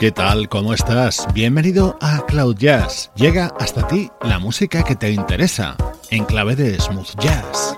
¿Qué tal? ¿Cómo estás? Bienvenido a Cloud Jazz. Llega hasta ti la música que te interesa, en clave de smooth jazz.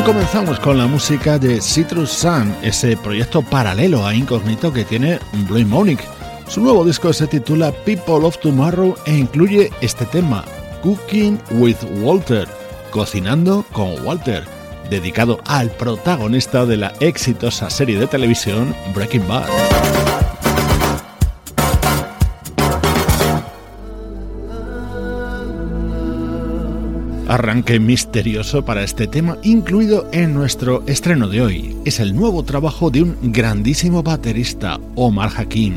Comenzamos con la música de Citrus Sun, ese proyecto paralelo a Incognito que tiene Blue Monic. Su nuevo disco se titula People of Tomorrow e incluye este tema, Cooking with Walter, cocinando con Walter, dedicado al protagonista de la exitosa serie de televisión Breaking Bad. Arranque misterioso para este tema incluido en nuestro estreno de hoy. Es el nuevo trabajo de un grandísimo baterista, Omar Hakim.